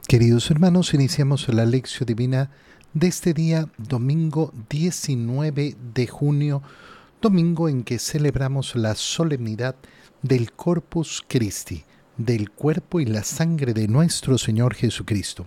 Queridos hermanos, iniciamos la lección divina de este día, domingo 19 de junio, domingo en que celebramos la solemnidad del Corpus Christi, del cuerpo y la sangre de nuestro Señor Jesucristo.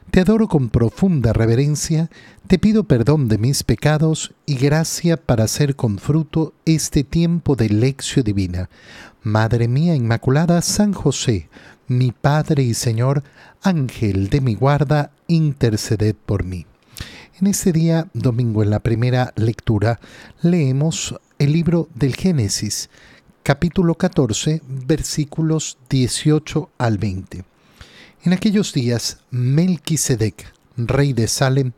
Te adoro con profunda reverencia, te pido perdón de mis pecados y gracia para hacer con fruto este tiempo de lección divina. Madre mía Inmaculada, San José, mi Padre y Señor, Ángel de mi guarda, interceded por mí. En este día, domingo, en la primera lectura, leemos el libro del Génesis, capítulo 14, versículos 18 al 20. En aquellos días, Melquisedec, rey de Salem,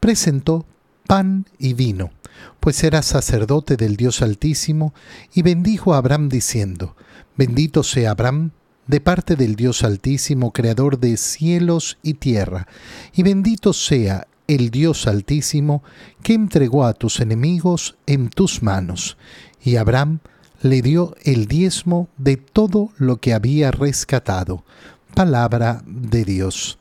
presentó pan y vino, pues era sacerdote del Dios Altísimo, y bendijo a Abraham diciendo, Bendito sea Abraham de parte del Dios Altísimo, Creador de cielos y tierra, y bendito sea el Dios Altísimo, que entregó a tus enemigos en tus manos. Y Abraham le dio el diezmo de todo lo que había rescatado. Palabra de Dios.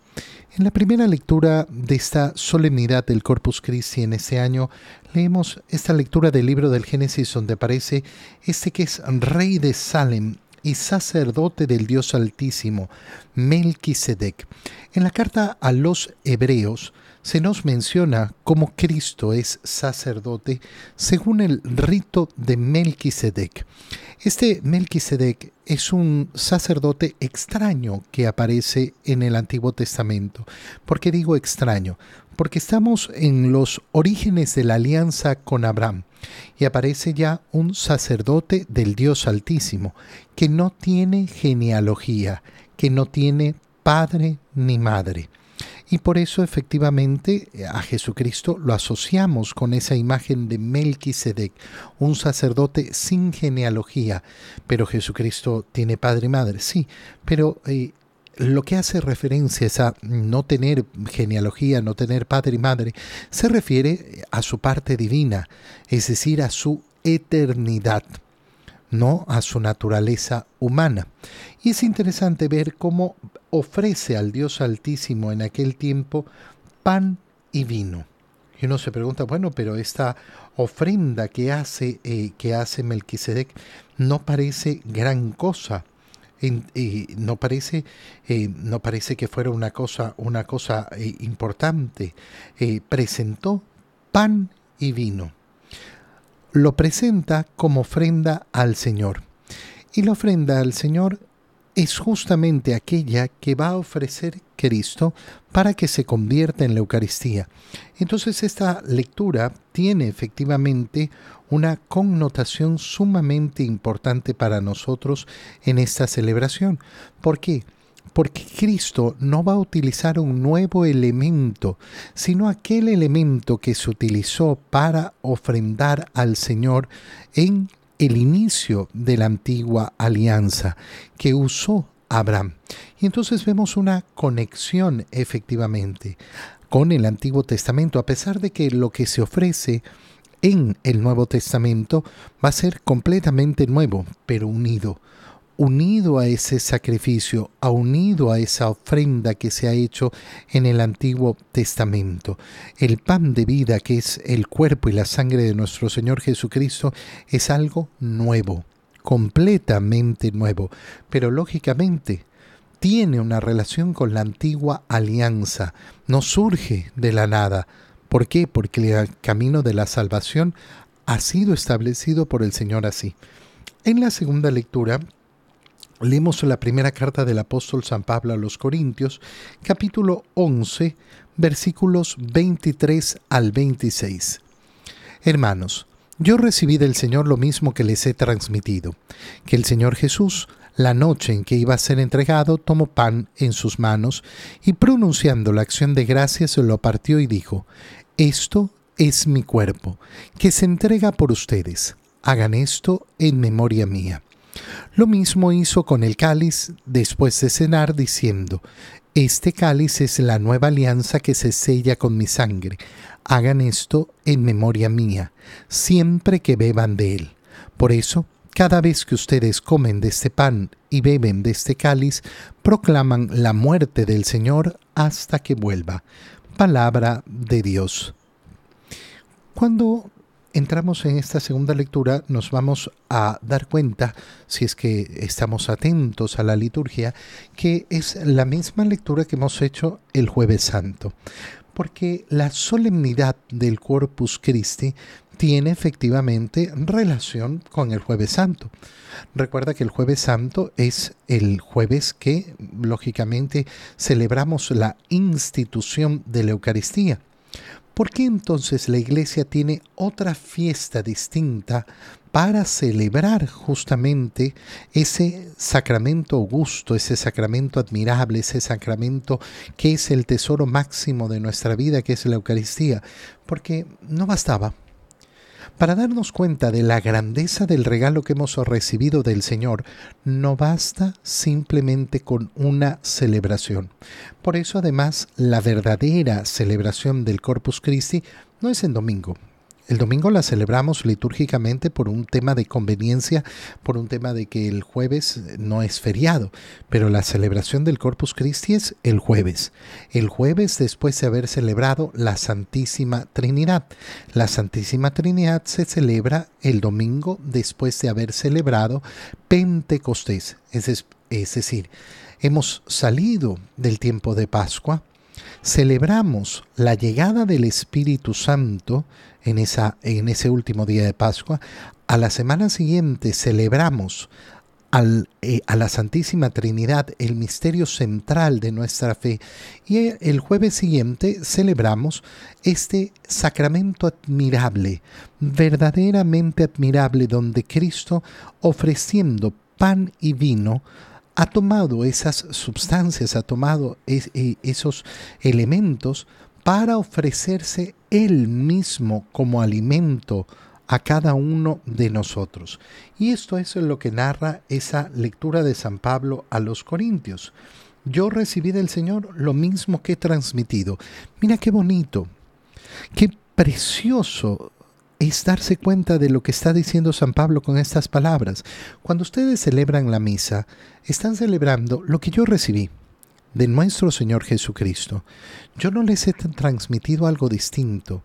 En la primera lectura de esta solemnidad del Corpus Christi en este año, leemos esta lectura del libro del Génesis donde aparece este que es rey de Salem, y sacerdote del Dios Altísimo, Melquisedec. En la carta a los Hebreos se nos menciona cómo Cristo es sacerdote según el rito de Melquisedec. Este Melquisedec es un sacerdote extraño que aparece en el Antiguo Testamento. ¿Por qué digo extraño? Porque estamos en los orígenes de la alianza con Abraham y aparece ya un sacerdote del Dios Altísimo que no tiene genealogía, que no tiene padre ni madre. Y por eso efectivamente a Jesucristo lo asociamos con esa imagen de Melquisedec, un sacerdote sin genealogía. Pero Jesucristo tiene padre y madre, sí, pero eh, lo que hace referencia es a no tener genealogía, no tener padre y madre, se refiere a su parte divina, es decir, a su eternidad no a su naturaleza humana. Y es interesante ver cómo ofrece al Dios Altísimo en aquel tiempo pan y vino. Y uno se pregunta, bueno, pero esta ofrenda que hace, eh, que hace Melquisedec no parece gran cosa. no, parece, eh, no parece que fuera una cosa, una cosa eh, importante. presentó pan y vino lo presenta como ofrenda al Señor. Y la ofrenda al Señor es justamente aquella que va a ofrecer Cristo para que se convierta en la Eucaristía. Entonces esta lectura tiene efectivamente una connotación sumamente importante para nosotros en esta celebración. ¿Por qué? porque Cristo no va a utilizar un nuevo elemento, sino aquel elemento que se utilizó para ofrendar al Señor en el inicio de la antigua alianza que usó Abraham. Y entonces vemos una conexión efectivamente con el Antiguo Testamento, a pesar de que lo que se ofrece en el Nuevo Testamento va a ser completamente nuevo, pero unido unido a ese sacrificio, ha unido a esa ofrenda que se ha hecho en el Antiguo Testamento. El pan de vida, que es el cuerpo y la sangre de nuestro Señor Jesucristo, es algo nuevo, completamente nuevo, pero lógicamente tiene una relación con la antigua alianza, no surge de la nada. ¿Por qué? Porque el camino de la salvación ha sido establecido por el Señor así. En la segunda lectura Leemos la primera carta del apóstol San Pablo a los Corintios, capítulo 11, versículos 23 al 26. Hermanos, yo recibí del Señor lo mismo que les he transmitido, que el Señor Jesús, la noche en que iba a ser entregado, tomó pan en sus manos y pronunciando la acción de gracias se lo partió y dijo, Esto es mi cuerpo, que se entrega por ustedes. Hagan esto en memoria mía. Lo mismo hizo con el cáliz después de cenar, diciendo, Este cáliz es la nueva alianza que se sella con mi sangre. Hagan esto en memoria mía, siempre que beban de él. Por eso, cada vez que ustedes comen de este pan y beben de este cáliz, proclaman la muerte del Señor hasta que vuelva. Palabra de Dios. Cuando entramos en esta segunda lectura, nos vamos a dar cuenta, si es que estamos atentos a la liturgia, que es la misma lectura que hemos hecho el jueves santo. Porque la solemnidad del Corpus Christi tiene efectivamente relación con el jueves santo. Recuerda que el jueves santo es el jueves que lógicamente celebramos la institución de la Eucaristía. ¿Por qué entonces la iglesia tiene otra fiesta distinta para celebrar justamente ese sacramento augusto, ese sacramento admirable, ese sacramento que es el tesoro máximo de nuestra vida, que es la Eucaristía? Porque no bastaba para darnos cuenta de la grandeza del regalo que hemos recibido del Señor, no basta simplemente con una celebración. Por eso además la verdadera celebración del Corpus Christi no es en domingo, el domingo la celebramos litúrgicamente por un tema de conveniencia, por un tema de que el jueves no es feriado, pero la celebración del Corpus Christi es el jueves. El jueves después de haber celebrado la Santísima Trinidad. La Santísima Trinidad se celebra el domingo después de haber celebrado Pentecostés. Es, decir, hemos salido del tiempo de Pascua, celebramos la llegada del Espíritu Santo en, esa, en ese último día de Pascua. A la semana siguiente celebramos al, eh, a la Santísima Trinidad, el misterio central de nuestra fe. Y el jueves siguiente celebramos este sacramento admirable, verdaderamente admirable, donde Cristo, ofreciendo pan y vino, ha tomado esas sustancias, ha tomado eh, esos elementos para ofrecerse Él mismo como alimento a cada uno de nosotros. Y esto es lo que narra esa lectura de San Pablo a los Corintios. Yo recibí del Señor lo mismo que he transmitido. Mira qué bonito, qué precioso es darse cuenta de lo que está diciendo San Pablo con estas palabras. Cuando ustedes celebran la misa, están celebrando lo que yo recibí de nuestro Señor Jesucristo. Yo no les he transmitido algo distinto,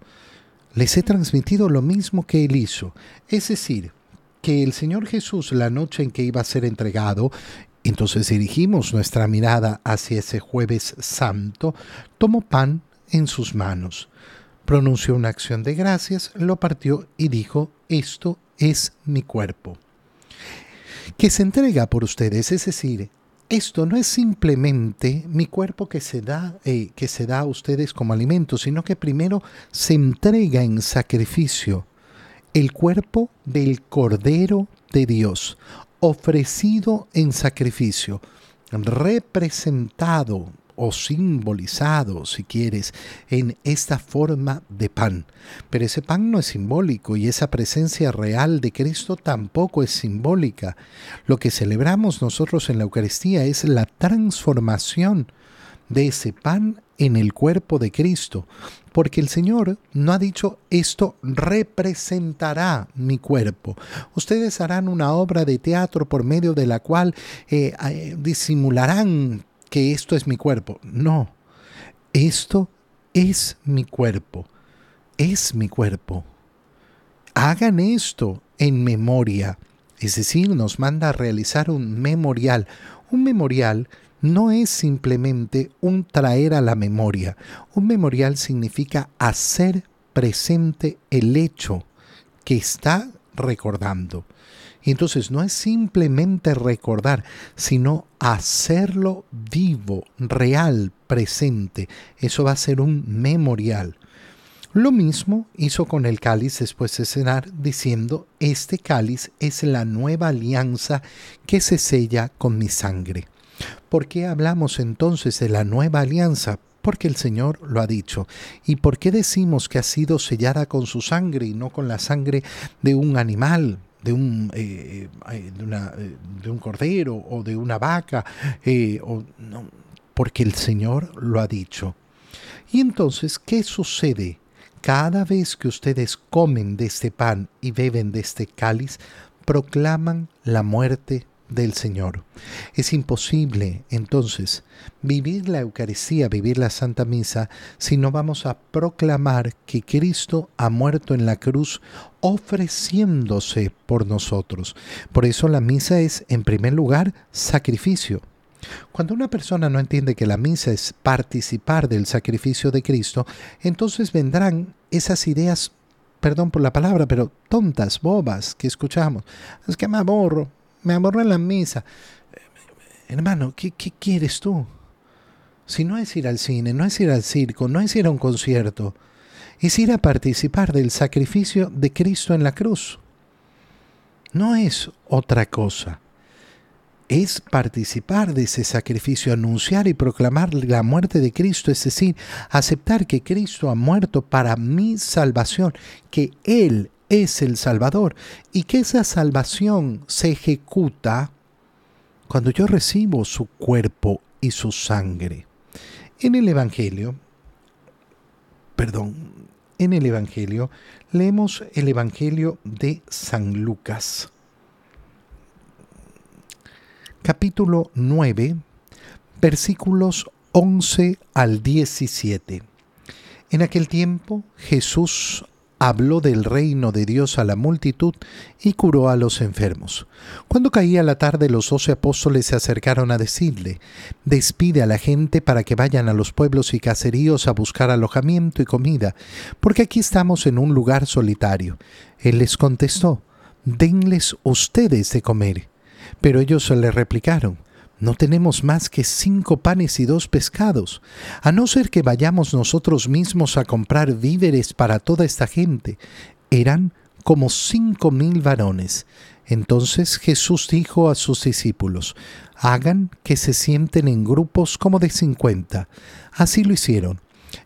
les he transmitido lo mismo que Él hizo. Es decir, que el Señor Jesús la noche en que iba a ser entregado, entonces dirigimos nuestra mirada hacia ese jueves santo, tomó pan en sus manos pronunció una acción de gracias, lo partió y dijo, esto es mi cuerpo. Que se entrega por ustedes, es decir, esto no es simplemente mi cuerpo que se da, eh, que se da a ustedes como alimento, sino que primero se entrega en sacrificio el cuerpo del Cordero de Dios, ofrecido en sacrificio, representado o simbolizado, si quieres, en esta forma de pan. Pero ese pan no es simbólico y esa presencia real de Cristo tampoco es simbólica. Lo que celebramos nosotros en la Eucaristía es la transformación de ese pan en el cuerpo de Cristo, porque el Señor no ha dicho esto representará mi cuerpo. Ustedes harán una obra de teatro por medio de la cual eh, eh, disimularán que esto es mi cuerpo. No, esto es mi cuerpo. Es mi cuerpo. Hagan esto en memoria. Es decir, nos manda a realizar un memorial. Un memorial no es simplemente un traer a la memoria. Un memorial significa hacer presente el hecho que está recordando. Y entonces no es simplemente recordar, sino hacerlo vivo, real, presente. Eso va a ser un memorial. Lo mismo hizo con el cáliz después de cenar, diciendo, este cáliz es la nueva alianza que se sella con mi sangre. ¿Por qué hablamos entonces de la nueva alianza? Porque el Señor lo ha dicho. ¿Y por qué decimos que ha sido sellada con su sangre y no con la sangre de un animal? De un, eh, eh, de, una, eh, de, un cordero o de una vaca. o, porque el Señor lo ha dicho. Y entonces, ¿qué sucede? Cada vez que ustedes comen de este pan y beben de este cáliz, proclaman la muerte del Señor. Es imposible, entonces, vivir la Eucaristía, vivir la Santa Misa, si no vamos a proclamar que Cristo ha muerto en la cruz ofreciéndose por nosotros. Por eso la misa es, en primer lugar, sacrificio. Cuando una persona no entiende que la misa es participar del sacrificio de Cristo, entonces vendrán esas ideas, perdón por la palabra, pero tontas, bobas que escuchamos. Es que me aborro, me en la misa. Hermano, ¿qué, ¿qué, quieres tú? Si no es ir al cine, no es ir al circo, no es ir a un concierto, es ir a participar del sacrificio de Cristo en la cruz. No es otra cosa. Es participar de ese sacrificio, anunciar y proclamar la muerte de Cristo, es decir, aceptar que Cristo ha muerto para mi salvación, que Él es el Salvador y que esa salvación se ejecuta cuando yo recibo su cuerpo y su sangre. En el Evangelio, perdón, en el Evangelio leemos el Evangelio de San Lucas, capítulo 9, versículos 11 al 17. En aquel tiempo Jesús habló del reino de Dios a la multitud y curó a los enfermos. Cuando caía la tarde los doce apóstoles se acercaron a decirle, despide a la gente para que vayan a los pueblos y caseríos a buscar alojamiento y comida, porque aquí estamos en un lugar solitario. Él les contestó, denles ustedes de comer. Pero ellos le replicaron, no tenemos más que cinco panes y dos pescados, a no ser que vayamos nosotros mismos a comprar víveres para toda esta gente. Eran como cinco mil varones. Entonces Jesús dijo a sus discípulos, hagan que se sienten en grupos como de cincuenta. Así lo hicieron.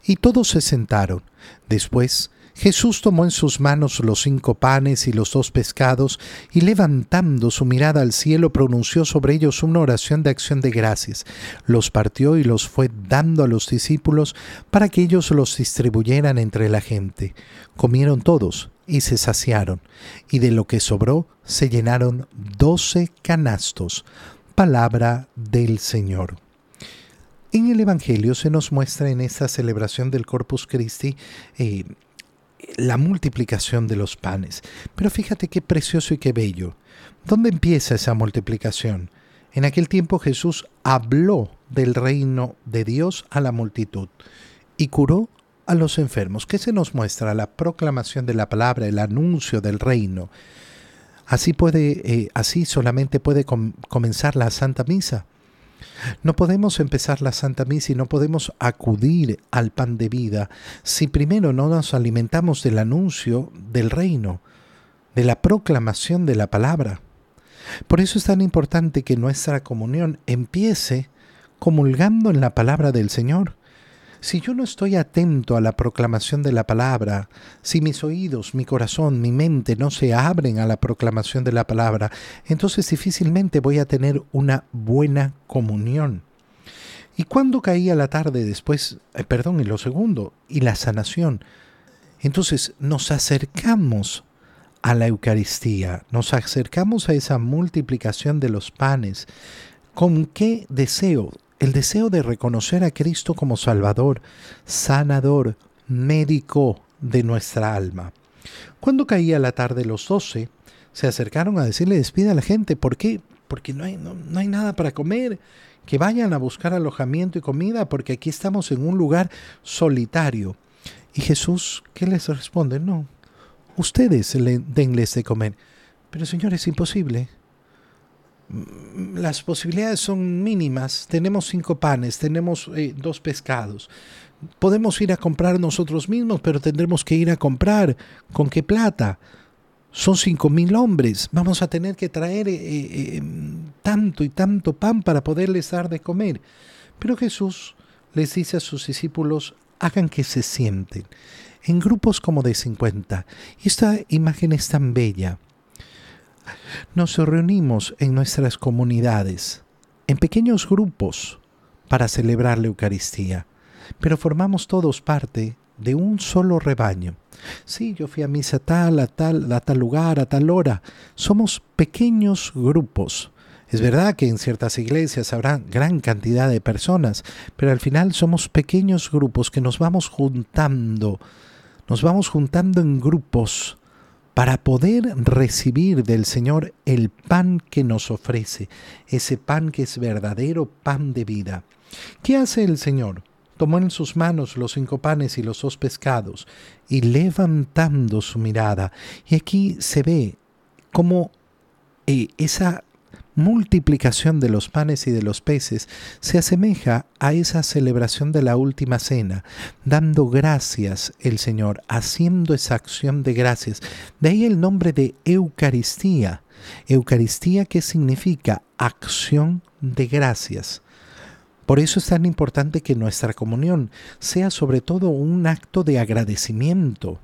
Y todos se sentaron. Después Jesús tomó en sus manos los cinco panes y los dos pescados, y levantando su mirada al cielo pronunció sobre ellos una oración de acción de gracias. Los partió y los fue dando a los discípulos para que ellos los distribuyeran entre la gente. Comieron todos y se saciaron, y de lo que sobró se llenaron doce canastos. Palabra del Señor. En el Evangelio se nos muestra en esta celebración del Corpus Christi eh, la multiplicación de los panes. Pero fíjate qué precioso y qué bello. ¿Dónde empieza esa multiplicación? En aquel tiempo Jesús habló del reino de Dios a la multitud y curó a los enfermos. ¿Qué se nos muestra? La proclamación de la palabra, el anuncio del reino. Así puede, eh, así solamente puede comenzar la Santa Misa. No podemos empezar la Santa Misa y no podemos acudir al pan de vida si primero no nos alimentamos del anuncio del reino, de la proclamación de la palabra. Por eso es tan importante que nuestra comunión empiece comulgando en la palabra del Señor. Si yo no estoy atento a la proclamación de la palabra, si mis oídos, mi corazón, mi mente no se abren a la proclamación de la palabra, entonces difícilmente voy a tener una buena comunión. ¿Y cuando caía la tarde después, eh, perdón, y lo segundo, y la sanación? Entonces nos acercamos a la Eucaristía, nos acercamos a esa multiplicación de los panes. ¿Con qué deseo? El deseo de reconocer a Cristo como Salvador, sanador, médico de nuestra alma. Cuando caía la tarde los doce, se acercaron a decirle despida a la gente. ¿Por qué? Porque no hay, no, hay nada para comer. Que vayan a buscar alojamiento y comida porque aquí estamos en un lugar solitario. Y Jesús, ¿qué les responde? No, ustedes le, denles de comer. Pero Señor, es imposible. Mm, las posibilidades son mínimas. Tenemos cinco panes, tenemos eh, dos pescados. Podemos ir a comprar nosotros mismos, pero tendremos que ir a comprar. ¿Con qué plata? Son cinco mil hombres. Vamos a tener que traer eh, eh, tanto y tanto pan para poderles dar de comer. Pero Jesús les dice a sus discípulos, hagan que se sienten en grupos como de 50. Y esta imagen es tan bella nos reunimos en nuestras comunidades, en pequeños grupos, para celebrar la Eucaristía, pero formamos todos parte de un solo rebaño. Sí, yo fui a misa tal, a tal, a tal lugar, a tal hora. Somos pequeños grupos. Es verdad que en ciertas iglesias habrá gran cantidad de personas, pero al final somos pequeños grupos que nos vamos juntando, nos vamos juntando en grupos para poder recibir del Señor el pan que nos ofrece, ese pan que es verdadero pan de vida. ¿Qué hace el Señor? Tomó en sus manos los cinco panes y los dos pescados, y levantando su mirada, y aquí se ve cómo eh, esa multiplicación de los panes y de los peces se asemeja a esa celebración de la última cena, dando gracias el Señor, haciendo esa acción de gracias. De ahí el nombre de Eucaristía. Eucaristía que significa acción de gracias. Por eso es tan importante que nuestra comunión sea sobre todo un acto de agradecimiento.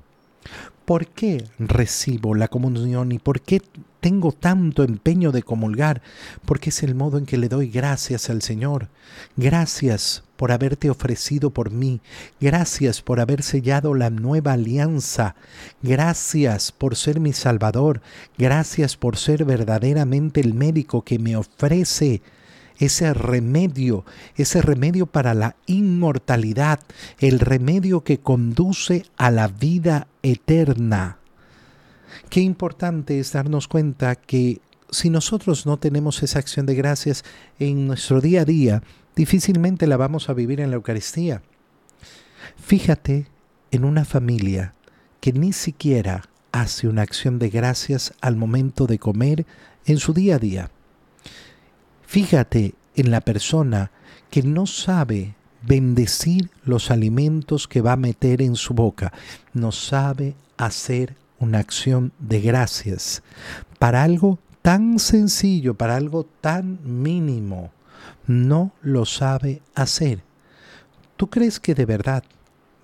¿Por qué recibo la comunión y por qué tengo tanto empeño de comulgar? Porque es el modo en que le doy gracias al Señor. Gracias por haberte ofrecido por mí. Gracias por haber sellado la nueva alianza. Gracias por ser mi Salvador. Gracias por ser verdaderamente el médico que me ofrece ese remedio, ese remedio para la inmortalidad, el remedio que conduce a la vida eterna. Qué importante es darnos cuenta que si nosotros no tenemos esa acción de gracias en nuestro día a día, difícilmente la vamos a vivir en la Eucaristía. Fíjate en una familia que ni siquiera hace una acción de gracias al momento de comer en su día a día. Fíjate en la persona que no sabe bendecir los alimentos que va a meter en su boca, no sabe hacer una acción de gracias para algo tan sencillo, para algo tan mínimo, no lo sabe hacer. ¿Tú crees que de verdad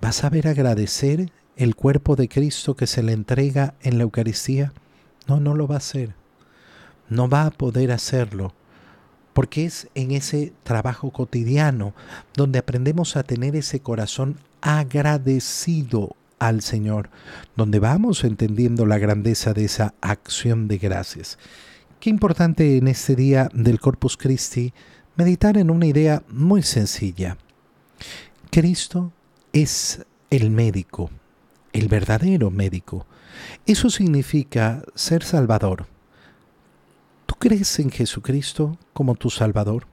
vas a ver agradecer el cuerpo de Cristo que se le entrega en la Eucaristía? No, no lo va a hacer. No va a poder hacerlo porque es en ese trabajo cotidiano donde aprendemos a tener ese corazón agradecido al Señor, donde vamos entendiendo la grandeza de esa acción de gracias. Qué importante en este día del Corpus Christi meditar en una idea muy sencilla. Cristo es el médico, el verdadero médico. Eso significa ser salvador crees en Jesucristo como tu Salvador?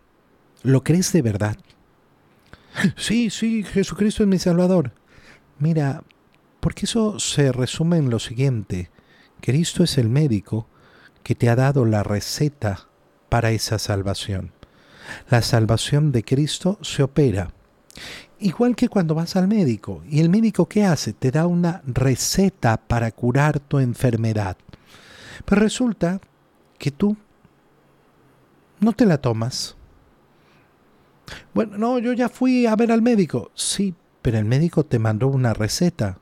¿Lo crees de verdad? Sí, sí, Jesucristo es mi Salvador. Mira, porque eso se resume en lo siguiente. Cristo es el médico que te ha dado la receta para esa salvación. La salvación de Cristo se opera. Igual que cuando vas al médico. ¿Y el médico qué hace? Te da una receta para curar tu enfermedad. Pero resulta que tú no te la tomas. Bueno, no, yo ya fui a ver al médico. Sí, pero el médico te mandó una receta.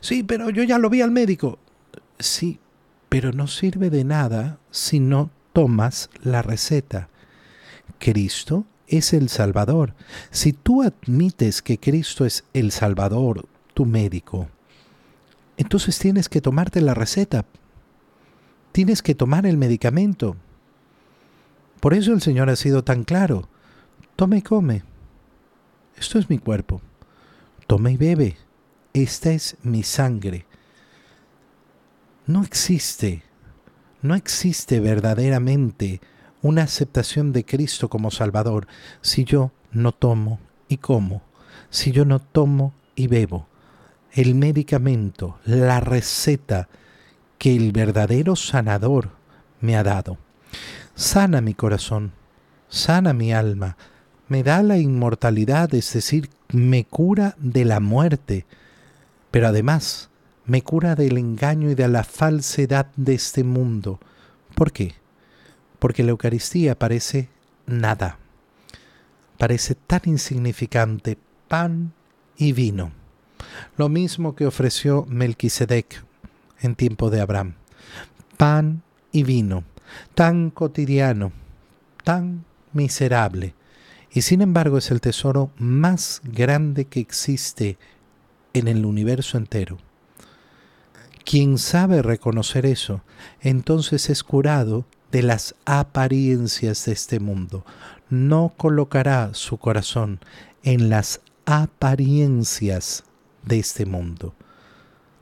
Sí, pero yo ya lo vi al médico. Sí, pero no sirve de nada si no tomas la receta. Cristo es el Salvador. Si tú admites que Cristo es el Salvador, tu médico, entonces tienes que tomarte la receta. Tienes que tomar el medicamento. Por eso el Señor ha sido tan claro. Tome y come. Esto es mi cuerpo. Tome y bebe. Esta es mi sangre. No existe, no existe verdaderamente una aceptación de Cristo como Salvador si yo no tomo y como, si yo no tomo y bebo. El medicamento, la receta que el verdadero sanador me ha dado sana mi corazón, sana mi alma, me da la inmortalidad, es decir, me cura de la muerte, pero además me cura del engaño y de la falsedad de este mundo. ¿Por qué? Porque la Eucaristía parece nada, parece tan insignificante, pan y vino. Lo mismo que ofreció Melquisedec en tiempo de Abraham. Pan y vino tan cotidiano, tan miserable. Y sin embargo es el tesoro más grande que existe en el universo entero. Quien sabe reconocer eso, entonces es curado de las apariencias de este mundo. No colocará su corazón en las apariencias de este mundo.